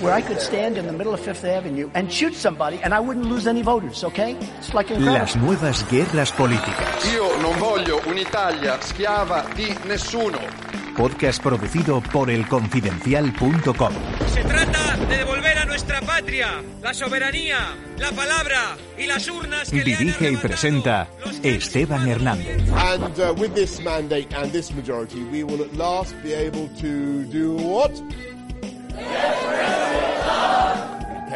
where I could stand in the middle of Fifth Avenue and shoot somebody and I wouldn't lose any voters, okay? It's like incredible. Las nuevas guerras políticas. Io non voglio un'Italia schiava di nessuno. Podcast producido por elconfidencial.com. Se trata de devolver a nuestra patria la soberanía, la palabra y las urnas que le han Dirige y presenta Esteban Hernández. And uh, with this mandate and this majority, we will at last be able to do what?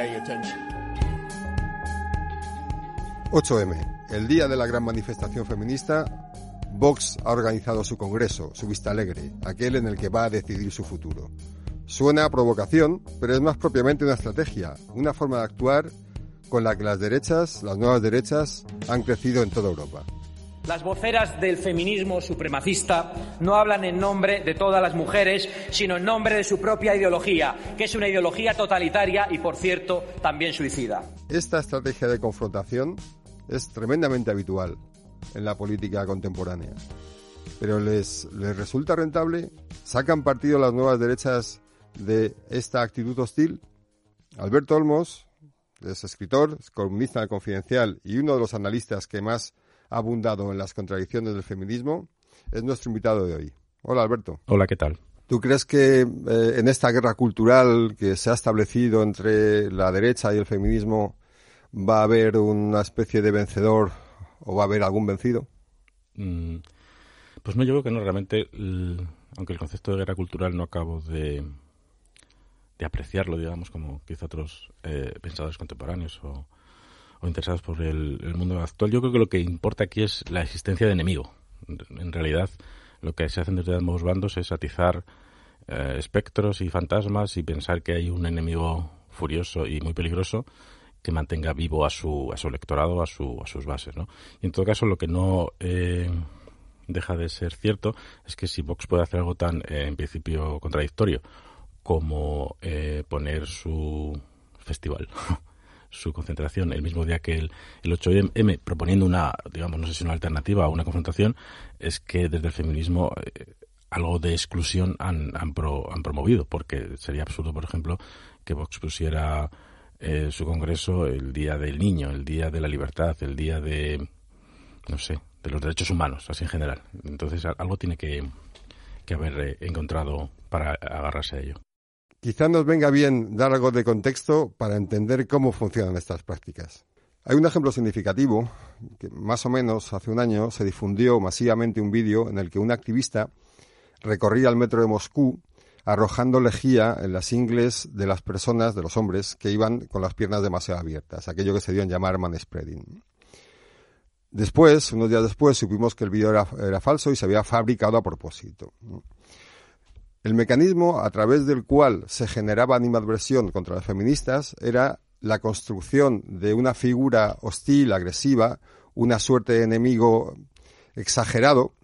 Attention. 8M, el día de la gran manifestación feminista, Vox ha organizado su congreso, su Vista Alegre, aquel en el que va a decidir su futuro. Suena a provocación, pero es más propiamente una estrategia, una forma de actuar con la que las derechas, las nuevas derechas, han crecido en toda Europa. Las voceras del feminismo supremacista no hablan en nombre de todas las mujeres, sino en nombre de su propia ideología, que es una ideología totalitaria y, por cierto, también suicida. Esta estrategia de confrontación es tremendamente habitual en la política contemporánea. Pero les, les resulta rentable, sacan partido las nuevas derechas de esta actitud hostil. Alberto Olmos, es escritor, es columnista del Confidencial y uno de los analistas que más ha abundado en las contradicciones del feminismo, es nuestro invitado de hoy. Hola Alberto. Hola, ¿qué tal? ¿Tú crees que eh, en esta guerra cultural que se ha establecido entre la derecha y el feminismo va a haber una especie de vencedor o va a haber algún vencido? Mm, Pues no, yo creo que no, realmente, aunque el concepto de guerra cultural no acabo de, de apreciarlo, digamos, como quizá otros eh, pensadores contemporáneos o, o interesados por el, mundo actual, yo creo que lo que importa aquí es la existencia de enemigo. En realidad, lo que se hacen desde ambos bandos es atizar eh, espectros y fantasmas y pensar que hay un enemigo furioso y muy peligroso que mantenga vivo a su, a su electorado, a, su, a sus bases. ¿no? Y en todo caso, lo que no eh, deja de ser cierto es que si Vox puede hacer algo tan, eh, en principio, contradictorio como eh, poner su festival, su concentración el mismo día que el, el 8M, proponiendo una, digamos, no sé si una alternativa o una confrontación, es que desde el feminismo eh, algo de exclusión han, han, pro- han promovido, porque sería absurdo, por ejemplo, que Vox pusiera eh, su congreso el día del niño, el día de la libertad, el día de, no sé, de los derechos humanos, así en general. Entonces algo tiene que, que haber eh, encontrado para agarrarse a ello. Quizá nos venga bien dar algo de contexto para entender cómo funcionan estas prácticas. Hay un ejemplo significativo, que más o menos hace un año se difundió masivamente un vídeo en el que un activista recorría el metro de Moscú arrojando lejía en las ingles de las personas, de los hombres, que iban con las piernas demasiado abiertas, aquello que se dio en llamar manspreading. Después, unos días después, supimos que el vídeo era falso y se había fabricado a propósito. El mecanismo a través del cual se generaba animadversión contra las feministas era la construcción de una figura hostil, agresiva, una suerte de enemigo exagerado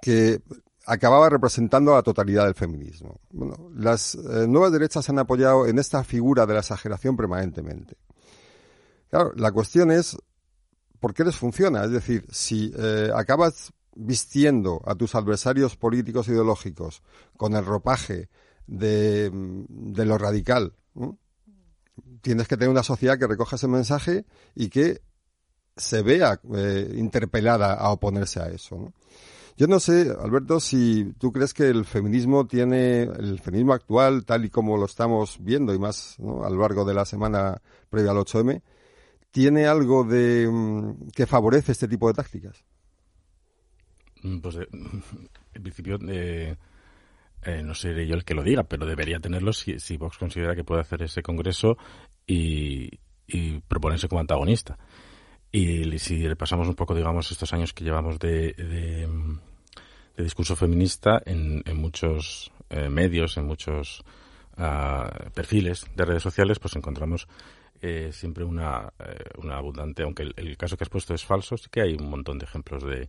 que acababa representando a la totalidad del feminismo. Bueno, las eh, nuevas derechas se han apoyado en esta figura de la exageración permanentemente. Claro, la cuestión es por qué les funciona. Es decir, si eh, acabas vistiendo a tus adversarios políticos e ideológicos con el ropaje de, de lo radical, tienes que tener una sociedad que recoja ese mensaje y que se vea eh, interpelada a oponerse a eso. ¿no? Yo no sé, Alberto, si tú crees que el feminismo tiene, el feminismo actual, tal y como lo estamos viendo y más ¿no? a lo largo de la semana previa al 8M, tiene algo de mm, que favorece este tipo de tácticas. Mm, Pues eh, en principio eh, eh, no seré yo el que lo diga, pero debería tenerlo si, si Vox considera que puede hacer ese congreso y, y proponerse como antagonista. Y si repasamos un poco, digamos, estos años que llevamos de, de, de discurso feminista en, muchos eh, medios, en muchos ah, perfiles de redes sociales, pues encontramos eh, siempre una, eh, una abundante, aunque el, el caso que has puesto es falso, sí que hay un montón de ejemplos de,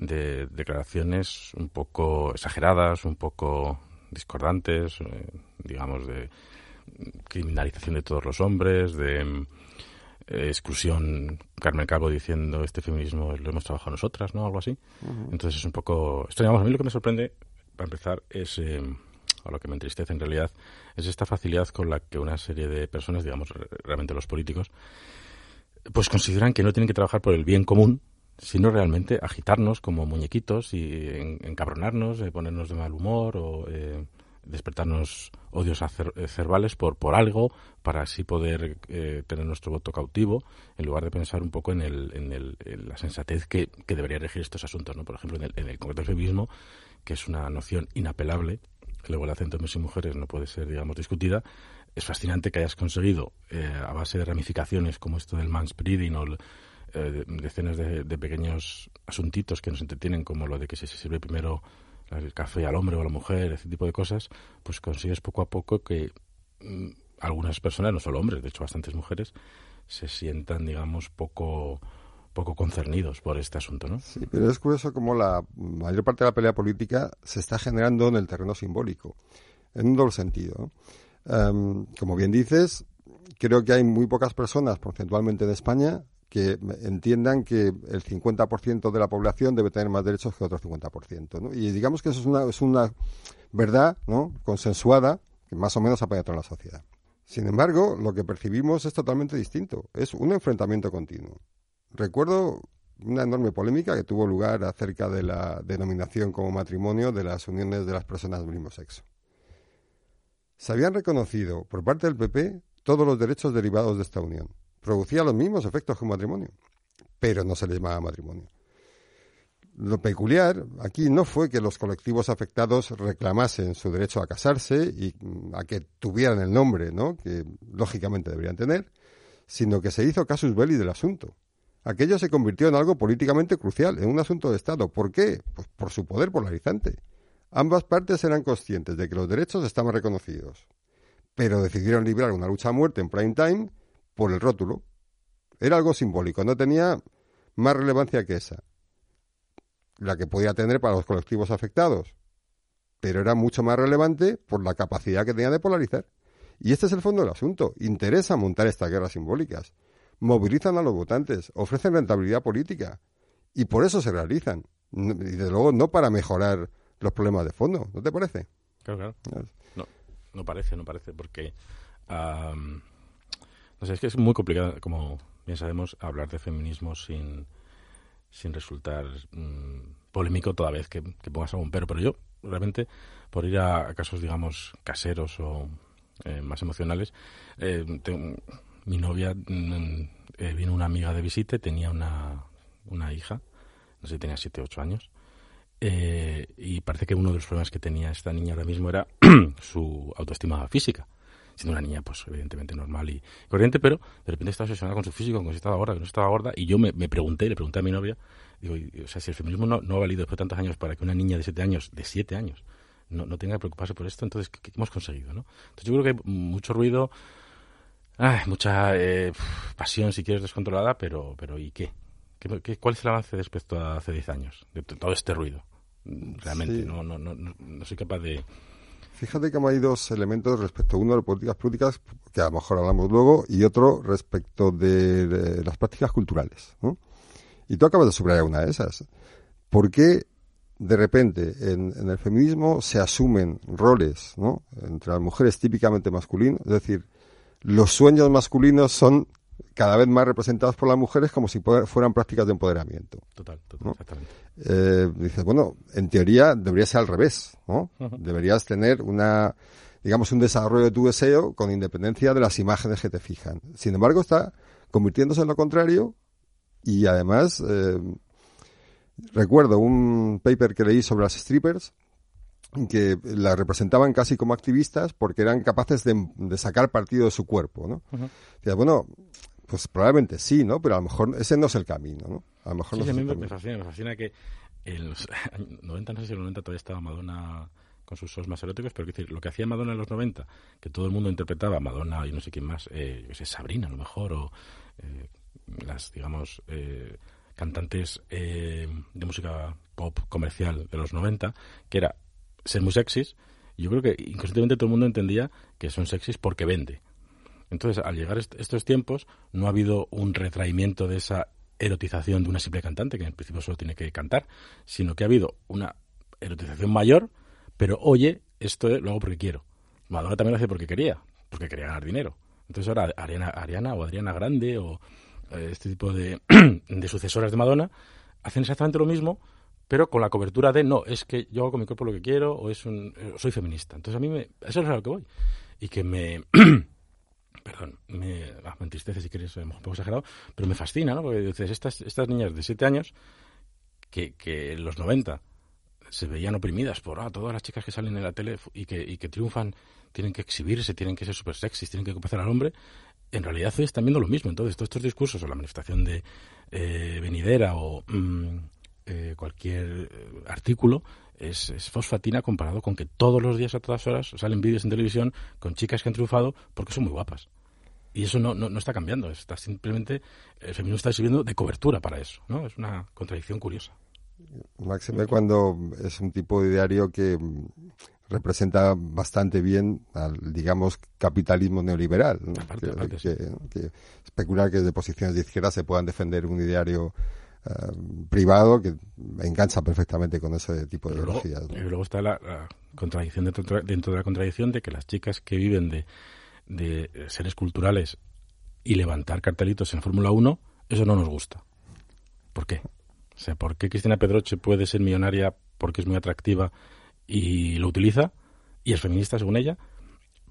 de declaraciones un poco exageradas, un poco discordantes, eh, digamos, de criminalización de todos los hombres, de eh, exclusión, Carmen Cabo diciendo este feminismo lo hemos trabajado nosotras, ¿no? Algo así. Entonces es un poco... Esto, digamos, a mí lo que me sorprende, para empezar, es eh, o lo que me entristece en realidad, es esta facilidad con la que una serie de personas, digamos, realmente los políticos, pues consideran que no tienen que trabajar por el bien común, sino realmente agitarnos como muñequitos y encabronarnos, eh, ponernos de mal humor o eh, despertarnos odios eh, cervales por, por algo para así poder tener nuestro voto cautivo en lugar de pensar un poco en, el, en, el, la sensatez que, que, debería regir estos asuntos. ¿no? Por ejemplo, en el, en el concreto feminismo, que es una noción inapelable, luego el acento de hombres y mujeres no puede ser, digamos, discutida, es fascinante que hayas conseguido, a base de ramificaciones como esto del manspreading o eh, decenas de, pequeños asuntitos que nos entretienen, como lo de que si se sirve primero el café al hombre o a la mujer, ese tipo de cosas, pues consigues poco a poco que mm, algunas personas, no solo hombres, de hecho bastantes mujeres, se sientan, digamos, poco poco concernidos por este asunto, ¿no? Sí, pero es curioso como la mayor parte de la pelea política se está generando en el terreno simbólico, en un doble sentido. Em, como bien dices, creo que hay muy pocas personas porcentualmente en España que entiendan que el 50% de la población debe tener más derechos que otro 50%. ¿no? Y digamos que eso es una, es una verdad ¿no? consensuada que más o menos apoya a toda la sociedad. Sin embargo, lo que percibimos es totalmente distinto. Es un enfrentamiento continuo. Recuerdo una enorme polémica que tuvo lugar acerca de la denominación como matrimonio de las uniones de las personas del mismo sexo. Se habían reconocido por parte del PP todos los derechos derivados de esta unión producía los mismos efectos que un matrimonio, pero no se le llamaba matrimonio. Lo peculiar aquí no fue que los colectivos afectados reclamasen su derecho a casarse y mm, a que tuvieran el nombre, ¿no? que lógicamente deberían tener, sino que se hizo casus belli del asunto. Aquello se convirtió en algo políticamente crucial, en un asunto de Estado. ¿Por qué? Pues por su poder polarizante. Ambas partes eran conscientes de que los derechos estaban reconocidos, pero decidieron librar una lucha a muerte en prime time por el rótulo. Era algo simbólico, no tenía más relevancia que esa, la que podía tener para los colectivos afectados, pero era mucho más relevante por la capacidad que tenía de polarizar. Y este es el fondo del asunto. Interesa montar estas guerras simbólicas. Movilizan a los votantes, ofrecen rentabilidad política. Y por eso se realizan. Y desde luego no para mejorar los problemas de fondo. ¿No te parece? Claro, claro. No, no parece, no parece, porque no sé, es que es muy complicado, como bien sabemos, hablar de feminismo sin, sin resultar mm, polémico toda vez que, pongas algún pero. Pero yo, realmente, por ir a, casos, digamos, caseros o eh, más emocionales, eh, mi novia mm, eh, vino una amiga de visita, tenía una, una hija, no sé, tenía 7 o 8 años. y parece que uno de los problemas que tenía esta niña ahora mismo era su autoestima física siendo una niña, pues evidentemente normal y corriente, pero de repente estaba obsesionada con su físico, con que estaba gorda, que no estaba gorda, y yo me, pregunté, le pregunté a mi novia, digo, o sea, si el feminismo no, ha valido después de tantos años para que una niña de siete años, de siete años, no, no tenga que preocuparse por esto, entonces, ¿qué, hemos conseguido? ¿no? Entonces yo creo que hay mucho ruido, mucha eh, pasión, si quieres, descontrolada, pero, pero ¿y qué? ¿Qué, cuál es el avance respecto a hace diez años de todo este ruido? Realmente, no, no, no, no soy capaz de Fíjate que hay dos elementos respecto uno de políticas públicas, que a lo mejor hablamos luego, y otro respecto de, las prácticas culturales. Y tú acabas de subrayar una de esas. ¿Por qué de repente en, el feminismo se asumen roles ¿no? entre las mujeres típicamente masculinos? Es decir, los sueños masculinos son cada vez más representados por las mujeres como si fueran prácticas de empoderamiento. Total, total, exactamente. Eh, dices, bueno, en teoría debería ser al revés, ¿no? Deberías tener una, digamos, un desarrollo de tu deseo con independencia de las imágenes que te fijan. Sin embargo, está convirtiéndose en lo contrario y además, eh, recuerdo un paper que leí sobre las strippers que las representaban casi como activistas porque eran capaces de, sacar partido de su cuerpo, ¿no? bueno, pues probablemente sí, ¿no? Pero a lo mejor ese no es el camino, ¿no? A lo mejor sí, no a mí me, fascina, me fascina que en los 90, no sé si en los 90 todavía estaba Madonna con sus shows más eróticos, pero decir, lo que hacía Madonna en los 90, que todo el mundo interpretaba, Madonna y no sé quién más, eh, yo sé, Sabrina a lo mejor, o eh, las, digamos, eh, cantantes eh, de música pop comercial de los 90, que era ser muy sexys, yo creo que inconscientemente todo el mundo entendía que son sexys porque vende entonces, al llegar estos tiempos, no ha habido un retraimiento de esa erotización de una simple cantante, que en principio solo tiene que cantar, sino que ha habido una erotización mayor, pero oye, esto lo hago porque quiero. Madonna también lo hace porque quería, porque quería ganar dinero. Entonces ahora Ariana, Ariana o Adriana Grande o eh, este tipo de, de sucesoras de Madonna hacen exactamente lo mismo, pero con la cobertura de no, es que yo hago con mi cuerpo lo que quiero o es un, eh, soy feminista. Entonces a mí me, eso es a lo que voy. Y que me, perdón, me, ah, me entristece si quieres, un poco exagerado, pero me fascina, ¿no? Porque dices, estas, estas niñas de 7 años que, que en los 90 se veían oprimidas por ah, todas las chicas que salen en la tele y que, y que triunfan tienen que exhibirse, tienen que ser súper sexys, tienen que complacer al hombre, en realidad están viendo lo mismo. Entonces, todos estos discursos o la manifestación de eh, venidera o mm, eh, cualquier eh, artículo es, es, fosfatina comparado con que todos los días a todas horas salen vídeos en televisión con chicas que han triunfado porque son muy guapas. Y eso no, no, no está cambiando, está simplemente el feminismo está sirviendo de cobertura para eso, ¿no? Es una contradicción curiosa. Máxime cuando es un tipo de diario que mm, representa bastante bien al, digamos, capitalismo neoliberal. ¿no? Aparte, que, aparte, que, que especular que desde posiciones de izquierda se puedan defender un ideario uh, privado que engancha perfectamente con ese tipo de luego, ideologías. ¿no? y luego está la, la contradicción dentro, dentro, de la contradicción de que las chicas que viven de, de seres culturales y levantar cartelitos en Fórmula 1, eso no nos gusta. ¿Por qué? O sea, ¿por qué Cristina Pedroche puede ser millonaria porque es muy atractiva y lo utiliza y es feminista según ella?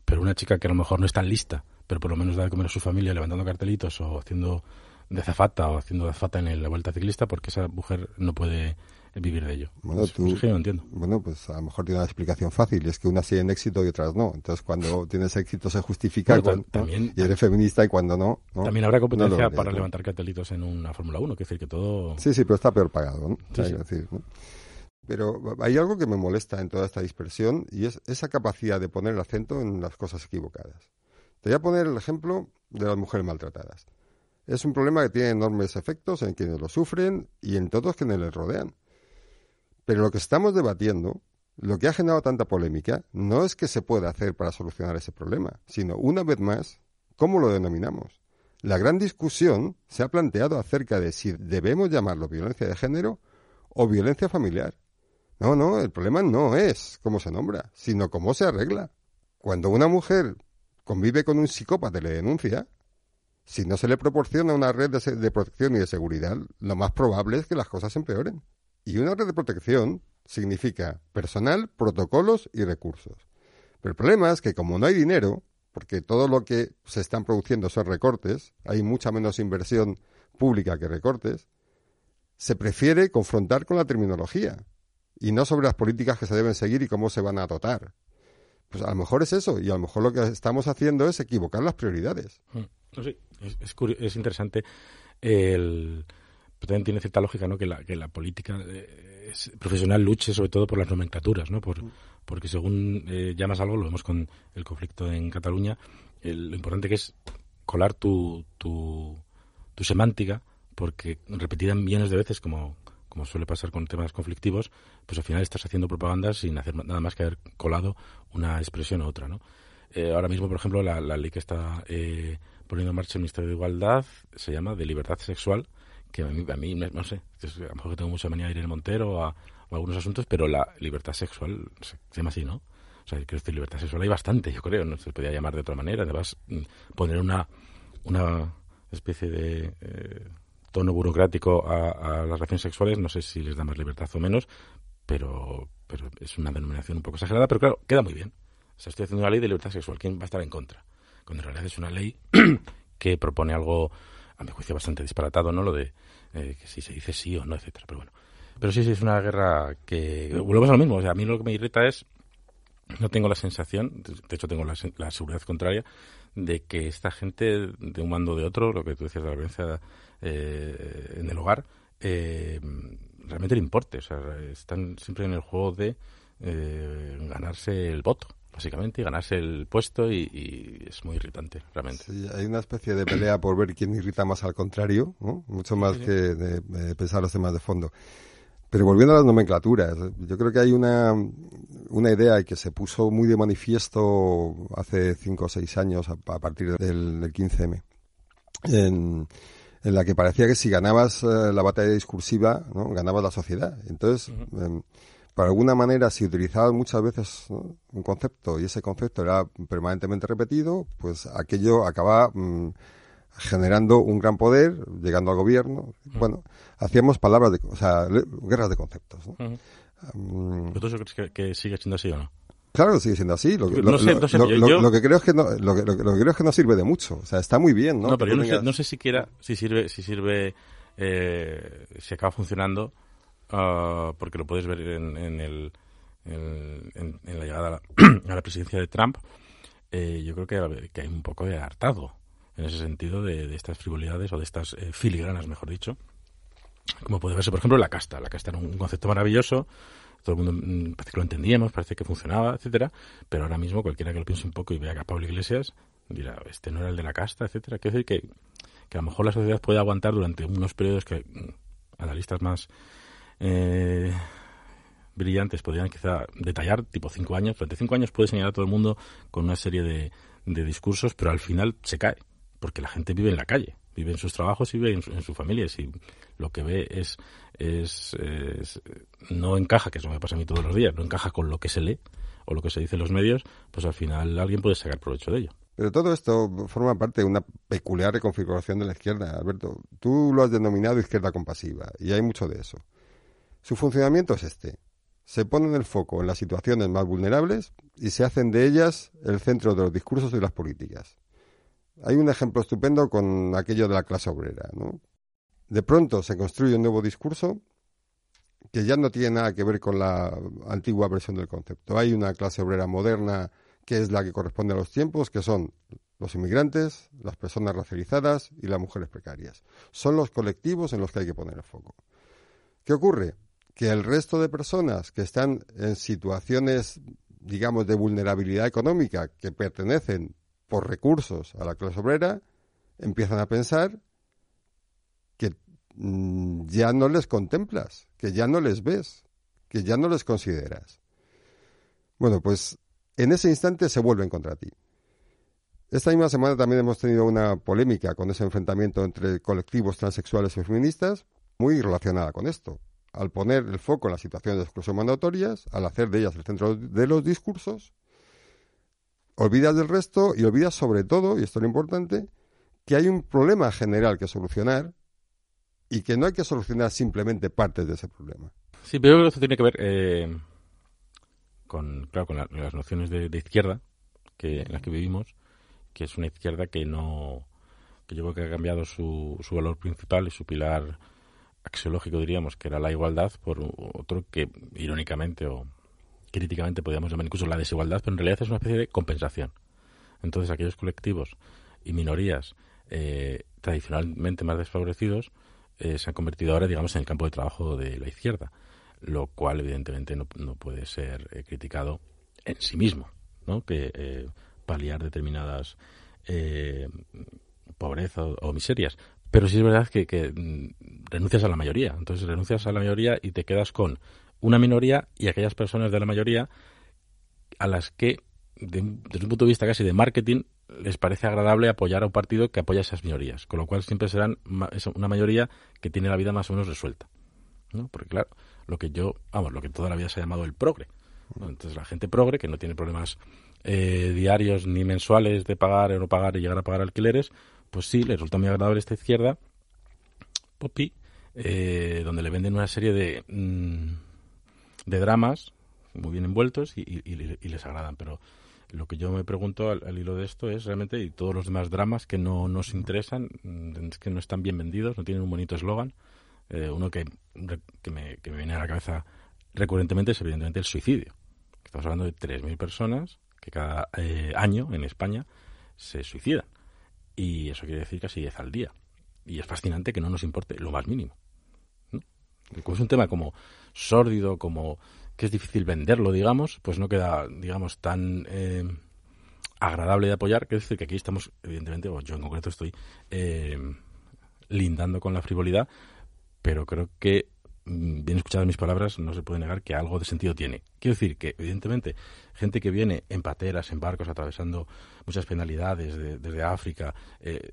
Pero una chica que a lo mejor no es tan lista, pero por lo menos da de comer a su familia levantando cartelitos o haciendo de zafata o haciendo de zafata en la vuelta ciclista porque esa mujer no puede vivir de ello. Bueno, Pues, tú, pues es que yo no entiendo. bueno, pues a lo mejor tiene una explicación fácil, y es que unas tienen éxito y otras no. Entonces, cuando tienes éxito se justifica Bueno, cuando- también- y eres feminista y cuando no. ¿no? También habrá No competencia para levantar cartelitos en una Fórmula 1, que decir que todo... Sí, sí, pero está peor pagado, ¿no? Sí, Hay sí. que decir, ¿no? Pero hay algo que me molesta en toda esta dispersión y es esa capacidad de poner el acento en las cosas equivocadas. Te voy a poner el ejemplo de las mujeres maltratadas. Es un problema que tiene enormes efectos en quienes lo sufren y en todos quienes les rodean. Pero lo que estamos debatiendo, lo que ha generado tanta polémica, no es que se pueda hacer para solucionar ese problema, sino, una vez más, cómo lo denominamos. La gran discusión se ha planteado acerca de si debemos llamarlo violencia de género o violencia familiar. No, no, el problema no es cómo se nombra, sino cómo se arregla. Cuando una mujer convive con un psicópata y le denuncia, si no se le proporciona una red de, se- protección y de seguridad, lo más probable es que las cosas empeoren. Y una red de protección significa personal, protocolos y recursos. Pero el problema es que como no hay dinero, porque todo lo que se están produciendo son recortes, hay mucha menos inversión pública que recortes, se prefiere confrontar con la terminología y no sobre las políticas que se deben seguir y cómo se van a dotar. Pues a lo mejor es eso, y a lo mejor lo que estamos haciendo es equivocar las prioridades. Mm. No sé, es, es, interesante. El, también tiene cierta lógica, ¿no? Que la, que la política eh, es- profesional luche sobre todo por las nomenclaturas, ¿no? Por, porque según eh, llamas algo, lo vemos con el conflicto en Cataluña, el- lo importante que es colar tu, tu, tu semántica, porque repetida millones de veces, como, como suele pasar con temas conflictivos, pues al final estás haciendo propaganda sin hacer nada más que haber colado una expresión u otra, ¿no? Eh, ahora mismo, por ejemplo, la, la ley que está eh, poniendo en marcha el Ministerio de Igualdad se llama de libertad sexual, que a mí, a mí no sé, a lo mejor que tengo mucha manía de Irene Montero a, a algunos asuntos, pero la libertad sexual se, llama así, ¿no? O sea, quiero decir, libertad sexual hay bastante, yo creo, no se podía llamar de otra manera. Además, mm, poner una, una especie de eh, tono burocrático a, a las relaciones sexuales, no sé si les da más libertad o menos, pero, pero es una denominación un poco exagerada, pero claro, queda muy bien. O sea, estoy haciendo una ley de libertad sexual, ¿quién va a estar en contra? Cuando en realidad es una ley que propone algo, a mi juicio, bastante disparatado, ¿no? Lo de eh, que si se dice sí o no, etcétera, pero bueno. Pero sí, sí, es una guerra que... Volvemos a lo mismo, o sea, a mí lo que me irrita es no tengo la sensación, de hecho tengo la, la seguridad contraria, de que esta gente de un bando o de otro, lo que tú decías de la violencia eh, en el hogar, eh, realmente le importe. O sea, están siempre en el juego de eh, ganarse el voto, básicamente, y ganarse el puesto, y, y es muy irritante, realmente. Sí, hay una especie de pelea por ver quién irrita más al contrario, ¿no? mucho más Sí, sí. que de, de pensar los temas de fondo. Pero volviendo a las nomenclaturas, yo creo que hay una, una idea que se puso muy de manifiesto hace cinco o seis años a, a partir del, del 15M, en, en la que parecía que si ganabas eh, la batalla discursiva, ¿no? ganabas la sociedad. Entonces, por alguna manera, si utilizaba muchas veces un concepto y ese concepto era permanentemente repetido, pues aquello acaba mm, generando un gran poder, llegando al gobierno. Bueno, hacíamos palabras de, o sea, guerras de conceptos. ¿no? Mm. ¿Tú crees que, sigue siendo así o no? Claro, sigue siendo así. Lo, que creo es que no, lo que, creo es que no sirve de mucho. O sea, está muy bien, ¿no? No, pero yo no sé, no sé, siquiera si sirve, si sirve, eh, si acaba funcionando, uh, porque lo puedes ver en, en el, en, la llegada a la, a la, presidencia de Trump. Eh, yo creo que, hay un poco de hartado en ese sentido de, de estas frivolidades o de estas eh, filigranas, mejor dicho, como puede verse, por ejemplo, la casta. La casta era un concepto maravilloso, todo el mundo mm, parece que lo entendíamos, parece que funcionaba, etcétera, pero ahora mismo cualquiera que lo piense un poco y vea que a Pablo Iglesias dirá, este no era el de la casta, etcétera. Quiere decir que, que a lo mejor la sociedad puede aguantar durante unos periodos que mm, analistas más eh, brillantes podrían quizá detallar, tipo cinco años. Durante cinco años puede señalar a todo el mundo con una serie de, discursos, pero al final se cae, porque la gente vive en la calle vive en sus trabajos y vive en su, familia. Si lo que ve es, es, no encaja, que eso me pasa a mí todos los días, no encaja con lo que se lee o lo que se dice en los medios, pues al final alguien puede sacar provecho de ello. Pero todo esto forma parte de una peculiar reconfiguración de la izquierda, Alberto. Tú lo has denominado izquierda compasiva, y hay mucho de eso. Su funcionamiento es este. Se ponen el foco en las situaciones más vulnerables y se hacen de ellas el centro de los discursos y las políticas. Hay un ejemplo estupendo con aquello de la clase obrera. ¿no? De pronto se construye un nuevo discurso que ya no tiene nada que ver con la antigua versión del concepto. Hay una clase obrera moderna que es la que corresponde a los tiempos, que son los inmigrantes, las personas racializadas y las mujeres precarias. Son los colectivos en los que hay que poner el foco. ¿Qué ocurre? Que el resto de personas que están en situaciones, digamos, de vulnerabilidad económica, que pertenecen por recursos a la clase obrera, empiezan a pensar que mm, ya no les contemplas, que ya no les ves, que ya no les consideras. Bueno, pues en ese instante se vuelven contra ti. Esta misma semana también hemos tenido una polémica con ese enfrentamiento entre colectivos transexuales y feministas, muy relacionada con esto. Al poner el foco en las situaciones de exclusión mandatorias, al hacer de ellas el centro de los discursos, olvidas del resto y olvidas sobre todo, y esto es lo importante, que hay un problema general que solucionar y que no hay que solucionar simplemente partes de ese problema. Sí, pero esto tiene que ver eh, con, claro, con las nociones de, izquierda que, en las que vivimos, que es una izquierda que no que yo creo que ha cambiado su, su valor principal y su pilar axiológico, diríamos, que era la igualdad, por otro que, irónicamente o críticamente podríamos llamar incluso la desigualdad, pero en realidad es una especie de compensación. Entonces, aquellos colectivos y minorías eh, tradicionalmente más desfavorecidos eh, se han convertido ahora, digamos, en el campo de trabajo de la izquierda, lo cual, evidentemente, no, puede ser eh, criticado en sí mismo, ¿no? Que paliar determinadas pobreza o, miserias. Pero sí es verdad que, que mm, renuncias a la mayoría. Entonces, renuncias a la mayoría y te quedas con una minoría y aquellas personas de la mayoría a las que, desde un punto de vista casi de marketing, les parece agradable apoyar a un partido que apoya a esas minorías, con lo cual siempre serán una mayoría que tiene la vida más o menos resuelta. ¿no? Porque claro, lo que yo, vamos, lo que toda la vida se ha llamado el progre. Entonces la gente progre, que no tiene problemas eh, diarios ni mensuales de pagar o no pagar y llegar a pagar alquileres, pues sí, le resulta muy agradable esta izquierda, Poppy, eh, donde le venden una serie de... Mm, de dramas muy bien envueltos y, les agradan. Pero lo que yo me pregunto al, hilo de esto es realmente, y todos los demás dramas que no nos interesan, mm, es que no están bien vendidos, no tienen un bonito eslogan. Eh, uno que, que, me, que me viene a la cabeza recurrentemente es evidentemente el suicidio. Estamos hablando de 3.000 personas que cada eh, año en España se suicidan. Y eso quiere decir casi 10 al día. Y es fascinante que no nos importe lo más mínimo. Es un tema como sórdido, como que es difícil venderlo, digamos, pues no queda, digamos, tan eh, agradable de apoyar. Que decir que aquí estamos, evidentemente, o yo en concreto estoy eh, lindando con la frivolidad, pero creo que, bien escuchadas mis palabras, no se puede negar que algo de sentido tiene. Quiero decir que, evidentemente, gente que viene en pateras, en barcos, atravesando muchas penalidades desde África, eh,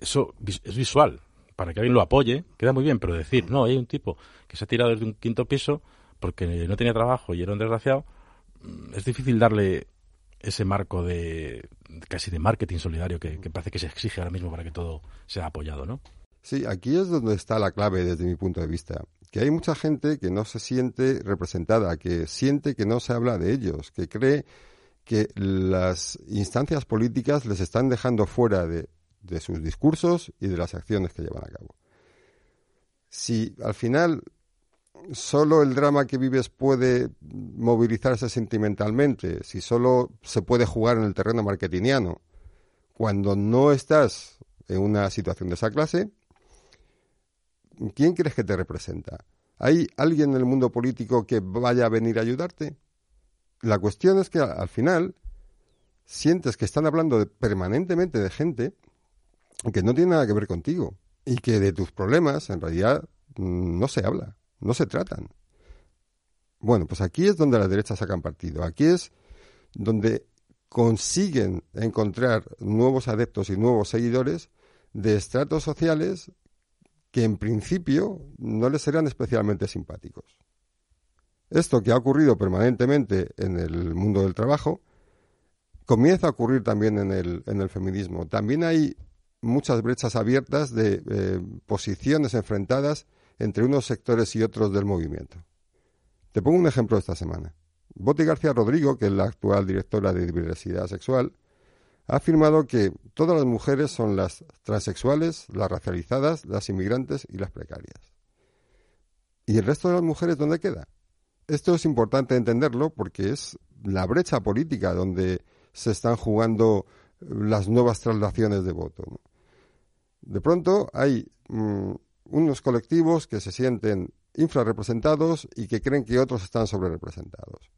eso es visual para que alguien lo apoye, queda muy bien, pero decir, no, hay un tipo que se ha tirado desde un quinto piso, porque no tenía trabajo y era un desgraciado, mm, es difícil darle ese marco de casi de marketing solidario que, que, parece que se exige ahora mismo para que todo sea apoyado, ¿no? Sí, aquí es donde está la clave desde mi punto de vista. Que hay mucha gente que no se siente representada, que siente que no se habla de ellos, que cree que las instancias políticas les están dejando fuera de, de sus discursos y de las acciones que llevan a cabo. Si al final solo el drama que vives puede movilizarse sentimentalmente, si solo se puede jugar en el terreno marketingiano, cuando no estás en una situación de esa clase, ¿quién crees que te representa? ¿Hay alguien en el mundo político que vaya a venir a ayudarte? La cuestión es que al final sientes que están hablando permanentemente de gente que no tiene nada que ver contigo y que de tus problemas en realidad mm, no se habla, no se tratan. Bueno, pues aquí es donde las derechas sacan partido, aquí es donde consiguen encontrar nuevos adeptos y nuevos seguidores de estratos sociales que en principio no les serán especialmente simpáticos. Esto que ha ocurrido permanentemente en el mundo del trabajo comienza a ocurrir también en el, en el feminismo. También hay muchas brechas abiertas de eh, posiciones enfrentadas entre unos sectores y otros del movimiento. Te pongo un ejemplo esta semana. Boti García Rodrigo, que es la actual directora de diversidad sexual, ha afirmado que todas las mujeres son las transexuales, las racializadas, las inmigrantes y las precarias. ¿Y el resto de las mujeres dónde queda? Esto es importante entenderlo porque es la brecha política donde se están jugando las nuevas traslaciones de voto. De pronto hay mm, unos colectivos que se sienten infrarrepresentados y que creen que otros están sobrerepresentados.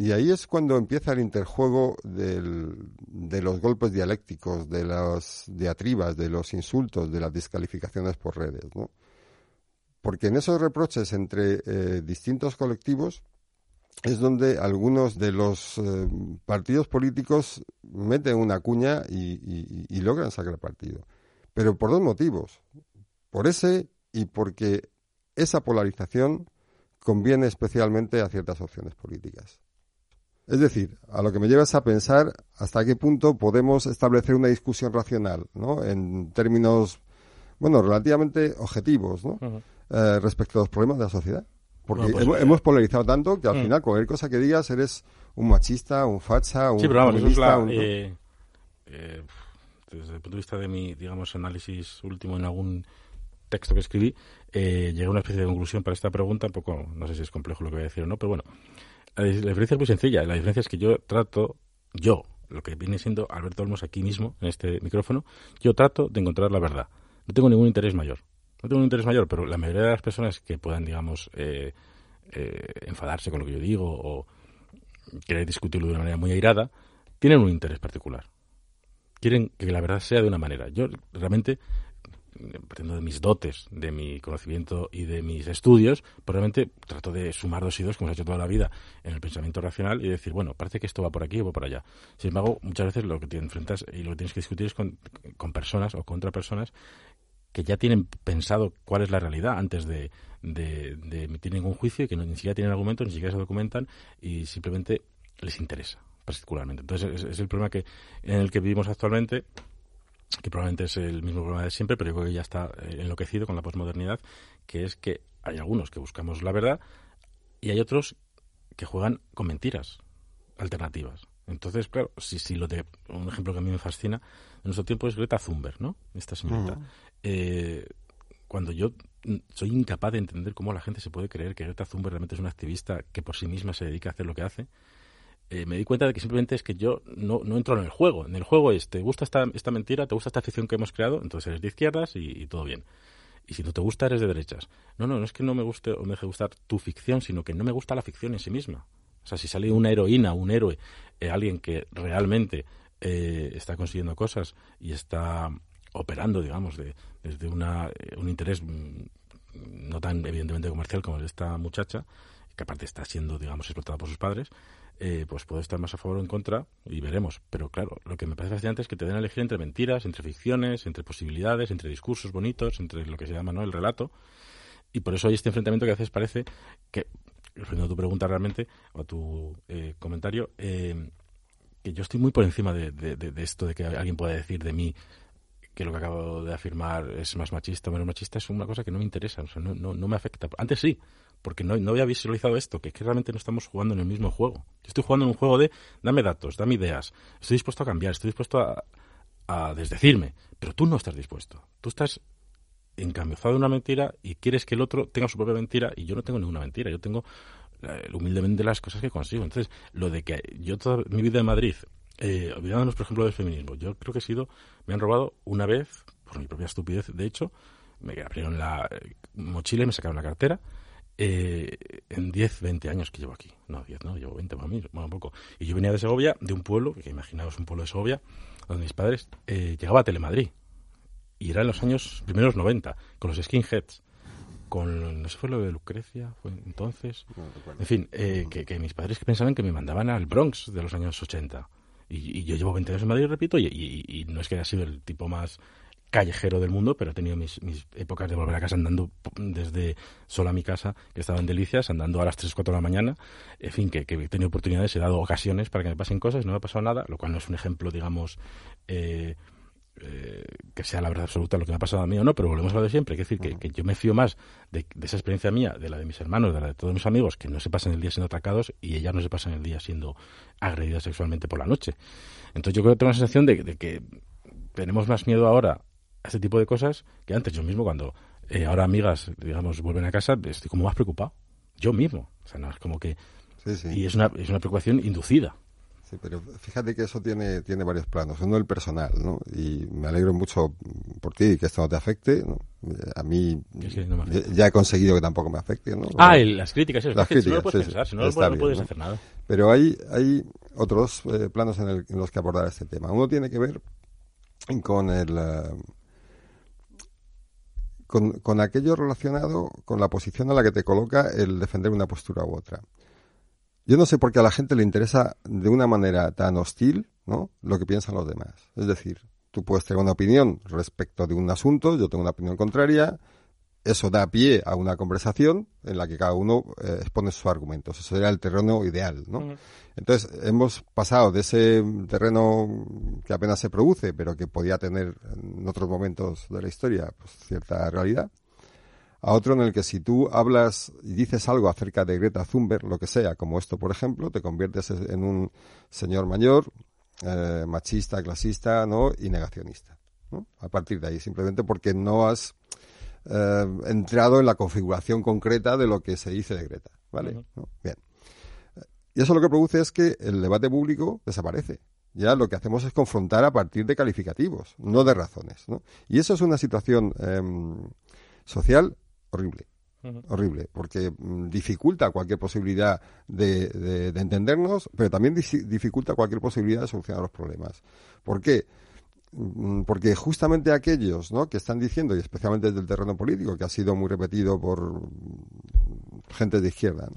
Y ahí es cuando empieza el interjuego de los golpes dialécticos, de las diatribas, de los insultos, de las descalificaciones por redes. ¿no? Porque en esos reproches entre eh, distintos colectivos es donde algunos de los eh, partidos políticos meten una cuña y, logran sacar partido. Pero por dos motivos. Por ese y porque esa polarización conviene especialmente a ciertas opciones políticas. Es decir, a lo que me llevas a pensar hasta qué punto podemos establecer una discusión racional, ¿no? En términos, bueno, relativamente objetivos, ¿no? Eh, respecto a los problemas de la sociedad. Porque pues, hemos, hemos, polarizado tanto que al mm. final cualquier cosa que digas eres un machista, un facha, un sí, pero vamos, eh, eh, desde el punto de vista de mi, digamos, análisis último en algún texto que escribí, eh, llegué a una especie de conclusión para esta pregunta, un poco, no sé si es complejo lo que voy a decir o no, pero bueno, la, diferencia es muy sencilla. La diferencia es que yo trato, yo, lo que viene siendo Alberto Olmos aquí mismo, en este micrófono, yo trato de encontrar la verdad. No tengo ningún interés mayor no tengo un interés mayor, pero la mayoría de las personas que puedan, digamos, eh, eh, enfadarse con lo que yo digo o querer discutirlo de una manera muy airada, tienen un interés particular. Quieren que la verdad sea de una manera. Yo realmente, partiendo de mis dotes, de mi conocimiento y de mis estudios, realmente trato de sumar dos y dos, como se ha hecho toda la vida, en el pensamiento racional y decir, bueno, parece que esto va por aquí o va por allá. Sin embargo, muchas veces lo que te enfrentas y lo que tienes que discutir es con, con personas o contra personas que ya tienen pensado cuál es la realidad antes de, emitir ningún juicio y que no, ni siquiera tienen argumentos, ni siquiera se documentan y simplemente les interesa particularmente. Entonces es, el problema que en el que vivimos actualmente que probablemente es el mismo problema de siempre, pero yo creo que ya está eh, enloquecido con la posmodernidad, que es que hay algunos que buscamos la verdad y hay otros que juegan con mentiras alternativas. Entonces, claro, si, si lo de un ejemplo que a mí me fascina en nuestro tiempo es Greta Thunberg, ¿no? Esta señorita. Eh, cuando yo soy incapaz de entender cómo la gente se puede creer que Greta Thunberg realmente es una activista que por sí misma se dedica a hacer lo que hace, eh, me di cuenta de que simplemente es que yo no, no, entro en el juego. En el juego es, ¿te gusta esta, esta mentira? ¿Te gusta esta ficción que hemos creado? Entonces eres de izquierdas y, todo bien. Y si no te gusta, eres de derechas. No, no, no es que no me guste o me deje gustar tu ficción, sino que no me gusta la ficción en sí misma. O sea, si sale una heroína, un héroe, eh, alguien que realmente está consiguiendo cosas y está operando, digamos, de, desde una, eh, un interés mm, no tan evidentemente comercial como el de esta muchacha, que aparte está siendo, digamos, explotada por sus padres, eh, pues puede estar más a favor o en contra y veremos. Pero claro, lo que me parece fascinante es que te den a elegir entre mentiras, entre ficciones, entre posibilidades, entre discursos bonitos, entre lo que se llama ¿no? el relato. y por eso hay este enfrentamiento que a veces parece que, respondiendo a tu pregunta realmente, o a tu eh, comentario, eh, que yo estoy muy por encima de, esto de que alguien pueda decir de mí que lo que acabo de afirmar es más machista o menos machista, es una cosa que no me interesa, no, no, no me afecta. Antes sí, porque no, no había visualizado esto, que es que realmente no estamos jugando en el mismo juego. Yo estoy jugando en un juego de dame datos, dame ideas, estoy dispuesto a cambiar, estoy dispuesto a, a desdecirme, pero tú no estás dispuesto. Tú estás encamiozado en una mentira y quieres que el otro tenga su propia mentira y yo no tengo ninguna mentira, yo tengo eh, humildemente las cosas que consigo. Entonces, lo de que yo toda mi vida en Madrid, eh, olvidándonos por ejemplo del feminismo, yo creo que he sido, me han robado una vez, por mi propia estupidez, de hecho, me abrieron la eh, mochila y me sacaron la cartera. Eh, en 10, 20 años que llevo aquí. No, 10, no, llevo 20 más un poco. Y yo venía de Segovia, de un pueblo, que imaginaos un pueblo de Segovia, donde mis padres eh, llegaba a Telemadrid. Y era en los años primeros 90, con los skinheads con no sé fue lo de Lucrecia fue entonces en fin eh, que, mis padres que pensaban que me mandaban al Bronx de los años 80 y, yo llevo 20 años en Madrid repito y, no es que haya sido el tipo más callejero del mundo, pero he tenido mis, mis, épocas de volver a casa andando desde sola a mi casa, que estaba en Delicias, andando a las 3, 4 de la mañana. En fin, que, que he tenido oportunidades, he dado ocasiones para que me pasen cosas, no me ha pasado nada, lo cual no es un ejemplo, digamos, eh, eh, que sea la verdad absoluta lo que me ha pasado a mí o no, pero volvemos a lo de siempre. Es decir, que, yo me fío más de, esa experiencia mía, de la de mis hermanos, de la de todos mis amigos, que no se pasan el día siendo atacados y ellas no se pasan el día siendo agredidas sexualmente por la noche. Entonces yo creo que tengo la sensación de, que tenemos más miedo ahora a este tipo de cosas que antes. Yo mismo, cuando eh, ahora amigas, digamos, vuelven a casa, estoy como más preocupado. Yo mismo. O sea, no es como que... Y es una, es una preocupación inducida. Sí, pero fíjate que eso tiene, tiene varios planos. Uno, el personal, ¿no? Y me alegro mucho por ti que esto no te afecte. ¿no? A mí ya, he conseguido que tampoco me afecte, ¿no? Ah, las críticas, eso. Las críticas, si no lo puedes pensar, si no, lo puedes, hacer nada. Pero hay, hay otros eh, planos en, los que abordar este tema. Uno tiene que ver con el... Con, con aquello relacionado con la posición a la que te coloca el defender una postura u otra. Yo no sé por qué a la gente le interesa de una manera tan hostil, ¿no? Lo que piensan los demás. Es decir, tú puedes tener una opinión respecto de un asunto, yo tengo una opinión contraria, eso da pie a una conversación en la que cada uno eh, expone sus argumentos. Eso sería el terreno ideal, ¿no? Entonces, hemos pasado de ese terreno que apenas se produce, pero que podía tener en otros momentos de la historia pues, cierta realidad, a otro en el que si tú hablas y dices algo acerca de Greta Thunberg, lo que sea, como esto, por ejemplo, te conviertes en un señor mayor, eh, machista, clasista, ¿no? Y negacionista, ¿no? A partir de ahí, simplemente porque no has eh, entrado en la configuración concreta de lo que se dice de Greta, ¿vale? Bien. Y eso lo que produce es que el debate público desaparece. Ya lo que hacemos es confrontar a partir de calificativos, no de razones, ¿no? Y eso es una situación em, social horrible. Horrible, porque mm, dificulta cualquier posibilidad de, de, entendernos, pero también dificulta cualquier posibilidad de solucionar los problemas. ¿Por qué? Mm, porque justamente aquellos ¿no? que están diciendo, y especialmente desde el terreno político, que ha sido muy repetido por gente de izquierda,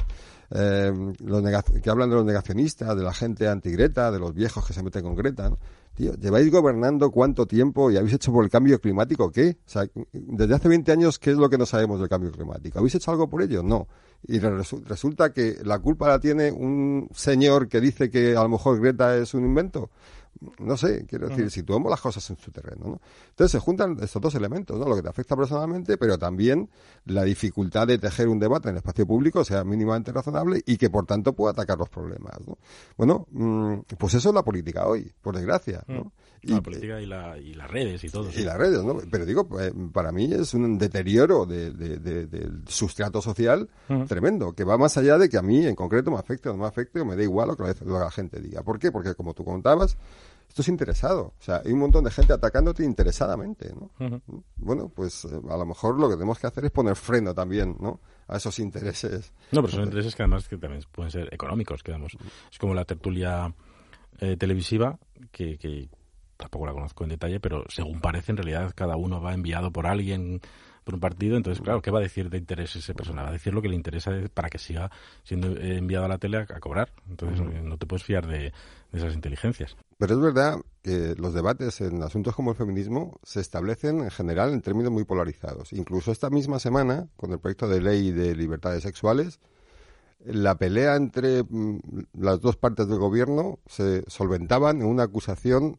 eh, los que hablan de los negacionistas, de la gente antigreta, de los viejos que se meten con Greta, ¿no? Tío, ¿lleváis gobernando cuánto tiempo y habéis hecho por el cambio climático qué? O sea, desde hace 20 años, ¿qué es lo que no sabemos del cambio climático? ¿Habéis hecho algo por ello? No. Y resulta que la culpa la tiene un señor que dice que a lo mejor Greta es un invento no sé, quiero decir, situamos las cosas en su terreno, ¿no? Entonces se juntan estos dos elementos, ¿no? Lo que te afecta personalmente, pero también la dificultad de tejer un debate en el espacio público sea mínimamente razonable y que por tanto pueda atacar los problemas, ¿no? Bueno, mm, pues eso es la política hoy, por desgracia, ¿no? Y, la política y, las redes y todo. Y las redes, ¿no? Pero digo, pues, para mí es un deterioro del sustrato social tremendo, que va más allá de que a mí en concreto me afecte o no me afecte o me da igual lo que la gente diga. ¿Por qué? Porque como tú contabas, esto es interesado. O sea, hay un montón de gente atacándote interesadamente, ¿no? Bueno, pues eh, a lo mejor lo que tenemos que hacer es poner freno también, ¿no? A esos intereses. No, pero son intereses que además que también pueden ser económicos, que Es como la tertulia eh, televisiva, que, que tampoco la conozco en detalle, pero según parece, en realidad cada uno va enviado por alguien por un partido, entonces, claro, ¿qué va a decir de interés ese persona? Va a decir lo que le interesa para que siga siendo enviado a la tele a, cobrar. Entonces, no te puedes fiar de, esas inteligencias. Pero es verdad que los debates en asuntos como el feminismo se establecen en general en términos muy polarizados. Incluso esta misma semana, con el proyecto de ley de libertades sexuales, la pelea entre mm, las dos partes del gobierno se solventaba en una acusación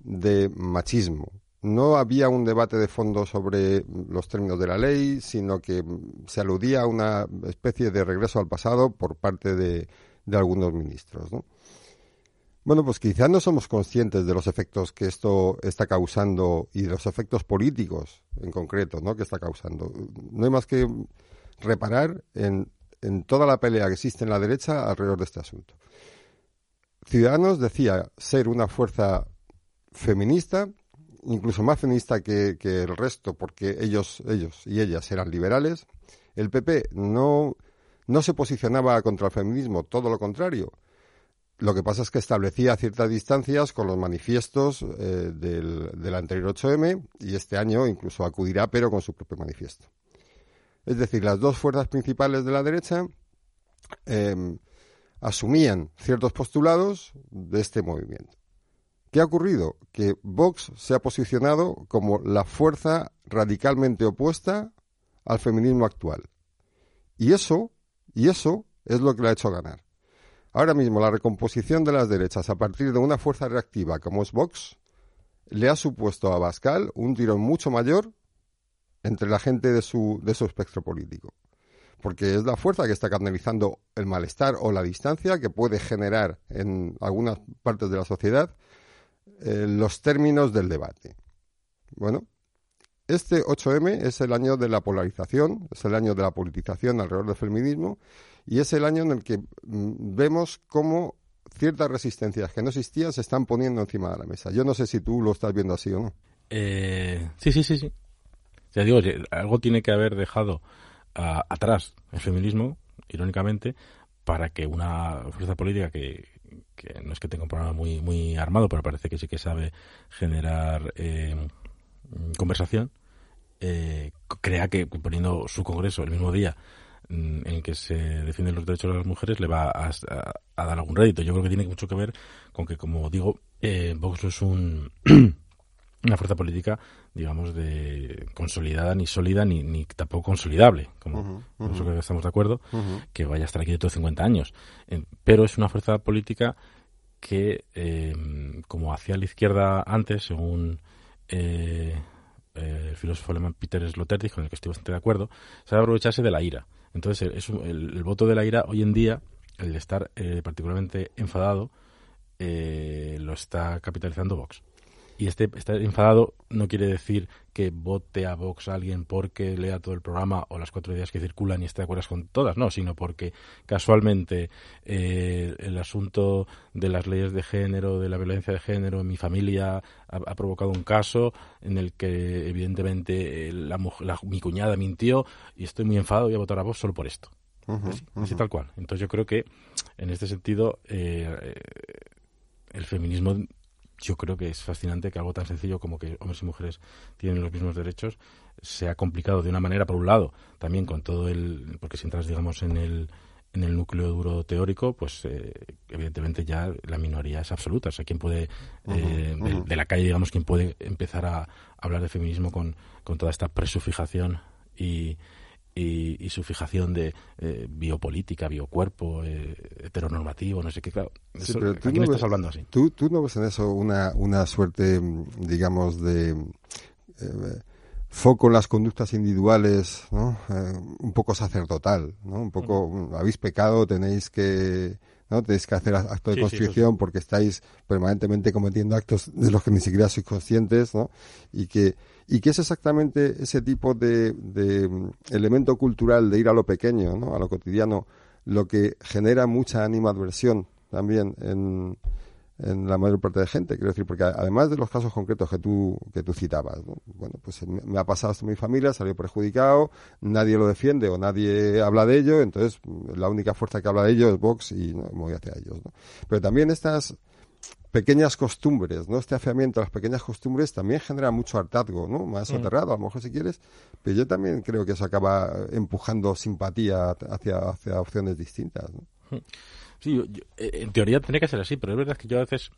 de machismo. No había un debate de fondo sobre los términos de la ley, sino que se aludía a una especie de regreso al pasado por parte de, de algunos ministros. ¿no? Bueno, pues quizás no somos conscientes de los efectos que esto está causando y de los efectos políticos en concreto, ¿no? Que está causando. No hay más que reparar en, en toda la pelea que existe en la derecha alrededor de este asunto. Ciudadanos decía ser una fuerza feminista, incluso más feminista que, que el resto, porque ellos, ellos y ellas eran liberales. El PP no, no se posicionaba contra el feminismo, todo lo contrario lo que pasa es que establecía ciertas distancias con los manifiestos eh, del, anterior 8M y este año incluso acudirá, pero con su propio manifiesto. Es decir, las dos fuerzas principales de la derecha em, asumían ciertos postulados de este movimiento. ¿Qué ha ocurrido? Que Vox se ha posicionado como la fuerza radicalmente opuesta al feminismo actual. Y eso, y eso es lo que le ha hecho ganar. Ahora mismo la recomposición de las derechas a partir de una fuerza reactiva como es Vox le ha supuesto a Bascal un tirón mucho mayor entre la gente de su, de su espectro político. Porque es la fuerza que está canalizando el malestar o la distancia que puede generar en algunas partes de la sociedad eh, los términos del debate. Bueno, este 8M es el año de la polarización, es el año de la politización alrededor del feminismo y es el año en el que mm, vemos cómo ciertas resistencias que no existían se están poniendo encima de la mesa. Yo no sé si tú lo estás viendo así o no. Eh, sí, sí, sí, sí. Ya digo, algo tiene que haber dejado atrás el feminismo, irónicamente, para que una fuerza política que, no es que tenga un programa muy, muy armado, pero parece que sí que sabe generar eh, conversación, eh, crea que poniendo su congreso el mismo día en el que se defienden los derechos de las mujeres le va a, dar algún rédito. Yo creo que tiene mucho que ver con que, como digo, eh, Vox es un, una fuerza política, digamos, de consolidada, ni sólida, ni, ni tampoco consolidable, como eso que estamos de acuerdo, que vaya a estar aquí de todos 50 años. Eh, pero es una fuerza política que, eh, como hacía la izquierda antes, según eh, el filósofo alemán Peter Sloterdijk, con el que estoy bastante de acuerdo, sabe aprovecharse de la ira. Entonces, es el, voto de la ira hoy en día, el de estar eh, particularmente enfadado, eh, lo está capitalizando Vox. Y este estar enfadado no quiere decir que vote a Vox a alguien porque lea todo el programa o las cuatro ideas que circulan y esté de acuerdo con todas, no, sino porque casualmente eh, el asunto de las leyes de género, de la violencia de género en mi familia ha, provocado un caso en el que evidentemente la, mi cuñada mintió y estoy muy enfadado y voy a votar a Vox solo por esto. así, tal cual. Entonces yo creo que en este sentido eh, el feminismo yo creo que es fascinante que algo tan sencillo como que hombres y mujeres tienen los mismos derechos sea complicado de una manera, por un lado, también con todo el. porque si entras, digamos, en el, en el núcleo duro teórico, pues eh, evidentemente ya la minoría es absoluta. O sea, ¿quién puede, eh, De, la calle, digamos, quién puede empezar a hablar de feminismo con, con toda esta presufijación y, y, su fijación de eh, biopolítica, biocuerpo, eh, heteronormativo, no sé qué, claro. Eso, no estás hablando así? ¿tú, ¿tú, no ves en eso una, una suerte, digamos, de eh, foco en las conductas individuales, ¿no? un poco sacerdotal, ¿no? Un poco, habéis pecado, tenéis que... ¿no? Tenéis que hacer actos de constricción porque estáis permanentemente cometiendo actos de los que ni siquiera sois conscientes, ¿no? Y que ¿Y qué es exactamente ese tipo de, mm, elemento cultural de ir a lo pequeño, ¿no? a lo cotidiano, lo que genera mucha animadversión también en, en la mayor parte de gente, quiero decir, porque además de los casos concretos que tú, que tú citabas, bueno, pues me ha pasado esto en mi familia, salió perjudicado, nadie lo defiende o nadie habla de ello, entonces la única fuerza que habla de ello es Vox y me voy hacia ellos. ¿no? Pero también estas pequeñas costumbres, ¿no? Este afiamiento a las pequeñas costumbres también genera mucho hartazgo, ¿no? Más mm. aterrado, a lo mejor si quieres, pero yo también creo que eso acaba empujando simpatía hacia, hacia opciones distintas, ¿no? Sí, eh, en teoría tendría que ser así, pero es verdad que yo a veces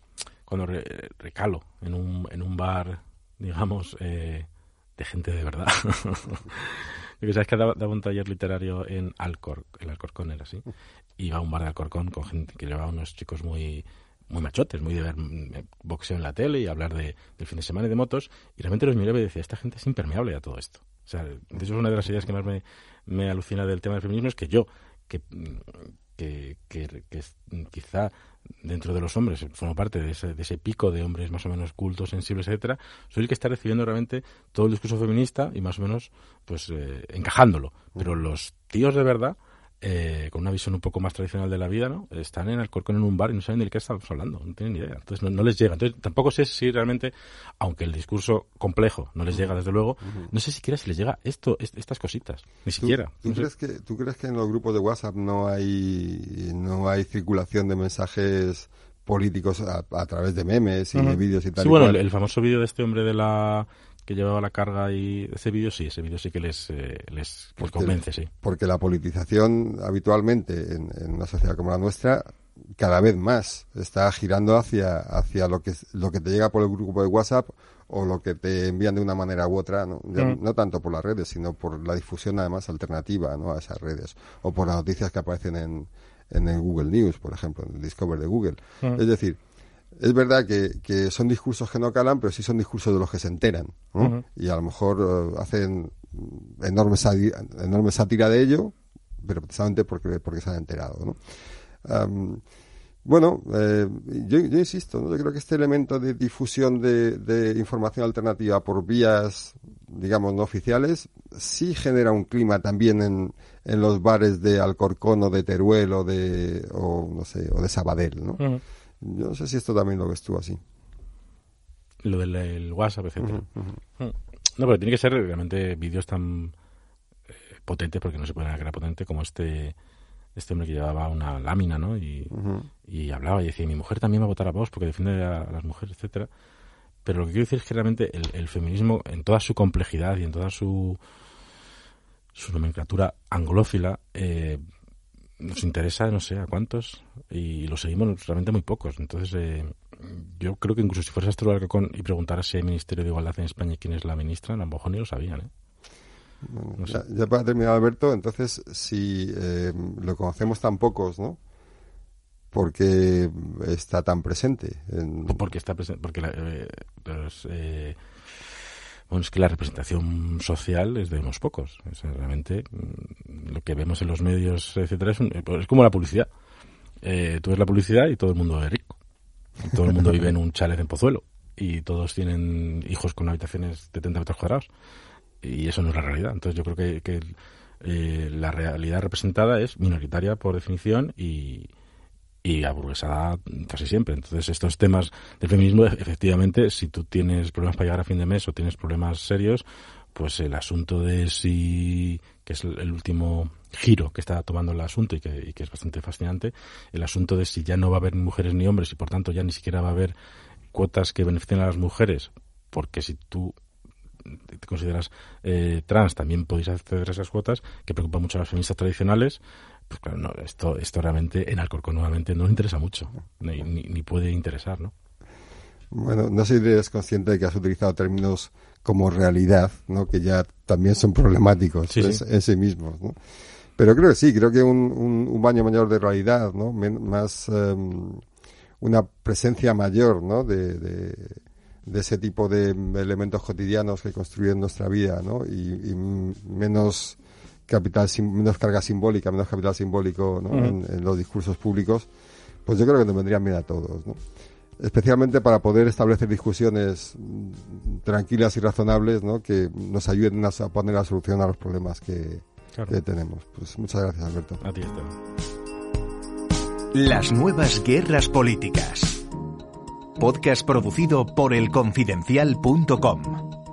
cuando re- recalo en un, en un bar, digamos, eh, de gente de verdad. Porque sabes que daba, daba un taller literario en Alcor, el Alcorcón era así. Iba a un bar de Alcorcón con gente que llevaba unos chicos muy muy machotes, muy de ver mm, boxeo en la tele y hablar de, del fin de semana y de motos, y realmente los miraba y decía, esta gente es impermeable a todo esto. O sea, de es una de las ideas que más me, me alucina del tema del feminismo, es que yo, que, mm, que, que, es- quizá dentro de los hombres formo parte de ese, de ese pico de hombres más o menos cultos, sensibles, etcétera, soy el que está recibiendo realmente todo el discurso feminista y más o menos pues eh, encajándolo. Pero los tíos de verdad, eh, con una visión un poco más tradicional de la vida, ¿no? Están en Alcorcón en un bar y no saben de qué estamos hablando, no tienen ni idea. Entonces no, no les llega. Entonces tampoco sé si realmente, aunque el discurso complejo no les llega desde luego, no sé siquiera si les llega esto, est- estas cositas, ni ¿Tú, siquiera. ¿tú No sé. crees que, ¿Tú crees que en los grupos de WhatsApp no hay, no hay circulación de mensajes políticos a, a través de memes y de vídeos y tal? Sí, y bueno, cual? el, el famoso vídeo de este hombre de la que llevaba la carga y ese vídeo sí, ese vídeo sí que les, eh, les, les Porque- convence, sí. Porque la politización habitualmente en, en una sociedad como la nuestra cada vez más está girando hacia, hacia lo que lo que te llega por el grupo de WhatsApp o lo que te envían de una manera u otra, ¿no? Ya Mm. no tanto por las redes, sino por la difusión además alternativa ¿no? a esas redes o por las noticias que aparecen en, en el Google News, por ejemplo, en el Discover de Google. Mm. Es decir, es verdad que, que son discursos que no calan, pero sí son discursos de los que se enteran. ¿no? Y a lo mejor eh, hacen enorme, sátira de ello, pero precisamente porque, porque se han enterado. ¿no? Bueno, eh, yo, yo insisto, ¿no? yo creo que este elemento de difusión de, de información alternativa por vías, digamos, no oficiales, sí genera un clima también en, en los bares de Alcorcón o de Teruel o de, o, no sé, o de Sabadell. ¿no? Yo no sé si esto también lo ves tú así. Lo del el WhatsApp, etcétera. Mm. No, pero tiene que ser realmente vídeos tan eh, potentes, porque no se puede negar que era potente, como este este hombre que llevaba una lámina, ¿no? Y, y hablaba y decía, mi mujer también va a votar a Vox porque defiende a, a las mujeres, etcétera. Pero lo que quiero decir es que realmente el, el feminismo, en toda su complejidad y en toda su, su nomenclatura anglófila, eh, nos interesa, no sé, a cuántos, y lo seguimos realmente muy pocos. Entonces, eh, yo creo que incluso si fueras a Alcorcón y preguntaras si hay Ministerio de Igualdad en España y quién es la ministra, a lo mejor ni lo sabían, ¿eh? Bueno, No sé. ya, ya para terminar, Alberto, entonces, si eh, lo conocemos tan pocos, ¿no? Porque está tan presente. En... Porque está presente, porque la, eh, los, eh, es que la representación social es de unos pocos. Sea, realmente mm, lo que vemos en los medios, etcétera, es, un- es como la publicidad. Eh, tú ves la publicidad y todo el mundo es rico. Todo el mundo vive en un chalet en Pozuelo. Y todos tienen hijos con habitaciones de 30 metros cuadrados. Y eso no es la realidad. Entonces yo creo que, que, eh, la realidad representada es minoritaria por definición y, y aburguesada casi siempre. Entonces, estos temas del feminismo, efectivamente, si tú tienes problemas para llegar a fin de mes o tienes problemas serios, pues el asunto de si, que es el, último giro que está tomando el asunto y que, y que es bastante fascinante, el asunto de si ya no va a haber mujeres ni hombres y por tanto ya ni siquiera va a haber cuotas que beneficien a las mujeres, porque si tú te consideras eh, trans también podéis acceder a esas cuotas que preocupan mucho a las feministas tradicionales pues claro no, esto esto realmente en Alcorcón nuevamente no le interesa mucho ni, ni, ni puede interesar no Bueno, no sé si eres consciente de que has utilizado términos como realidad, ¿no? Que ya también son problemáticos Sí, en, sí. en sí mismos, ¿no? Pero creo que sí, creo que un, un, un baño mayor de realidad, ¿no? Men- más em, una presencia mayor, ¿no? De, de, de ese tipo de elementos cotidianos que construyen nuestra vida, ¿no? Y, y menos capital, sim- menos carga simbólica, menos capital simbólico, ¿no? En, en los discursos públicos, pues yo creo que nos vendrían bien a todos, ¿no? especialmente para poder establecer discusiones tranquilas y razonables ¿no? que nos ayuden a, a poner la solución a los problemas que, Claro. que tenemos. Pues muchas gracias, Alberto. a ti Esteban Las nuevas guerras políticas. Podcast producido por elconfidencial.com.